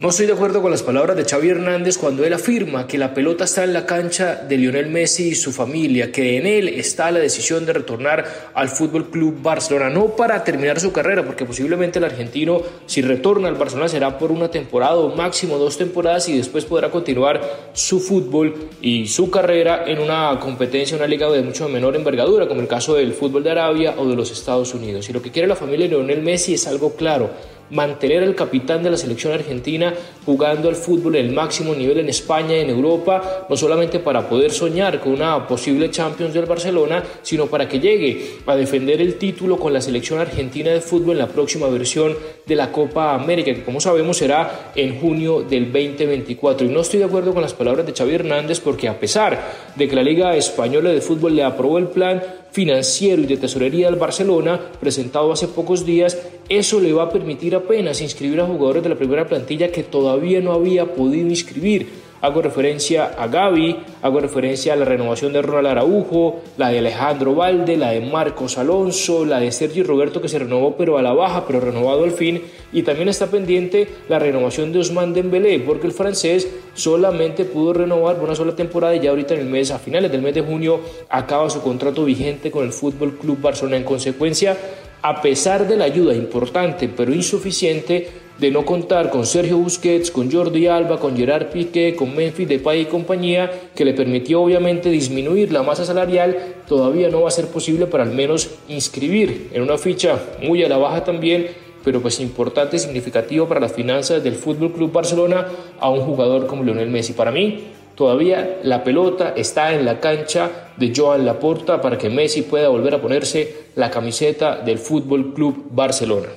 No estoy de acuerdo con las palabras de Xavi Hernández cuando él afirma que la pelota está en la cancha de Lionel Messi y su familia, que en él está la decisión de retornar al Fútbol Club Barcelona, no para terminar su carrera, porque posiblemente el argentino, si retorna al Barcelona, será por una temporada o máximo dos temporadas y después podrá continuar su fútbol y su carrera en una competencia, una liga de mucho menor envergadura, como el caso del fútbol de Arabia o de los Estados Unidos. Y lo que quiere la familia de Lionel Messi es algo claro mantener al capitán de la selección argentina jugando al fútbol en el máximo nivel en España y en Europa, no solamente para poder soñar con una posible Champions del Barcelona, sino para que llegue a defender el título con la selección argentina de fútbol en la próxima versión de la Copa América, que como sabemos será en junio del 2024. Y no estoy de acuerdo con las palabras de Xavi Hernández porque a pesar de que la Liga Española de Fútbol le aprobó el plan, financiero y de tesorería del Barcelona, presentado hace pocos días, eso le va a permitir apenas inscribir a jugadores de la primera plantilla que todavía no había podido inscribir. Hago referencia a Gaby, hago referencia a la renovación de Ronald Araujo, la de Alejandro Valde, la de Marcos Alonso, la de Sergio Roberto que se renovó pero a la baja, pero renovado al fin, y también está pendiente la renovación de Ousmane Dembélé, porque el francés solamente pudo renovar por una sola temporada y ya ahorita en el mes, a finales del mes de junio, acaba su contrato vigente con el Fútbol Club Barcelona. En consecuencia, a pesar de la ayuda importante pero insuficiente de no contar con Sergio Busquets, con Jordi Alba, con Gerard Piqué, con Memphis Depay y compañía, que le permitió obviamente disminuir la masa salarial, todavía no va a ser posible para al menos inscribir en una ficha muy a la baja también, pero pues importante significativo para las finanzas del Fútbol Club Barcelona a un jugador como Lionel Messi. Para mí, todavía la pelota está en la cancha de Joan Laporta para que Messi pueda volver a ponerse la camiseta del Fútbol Club Barcelona.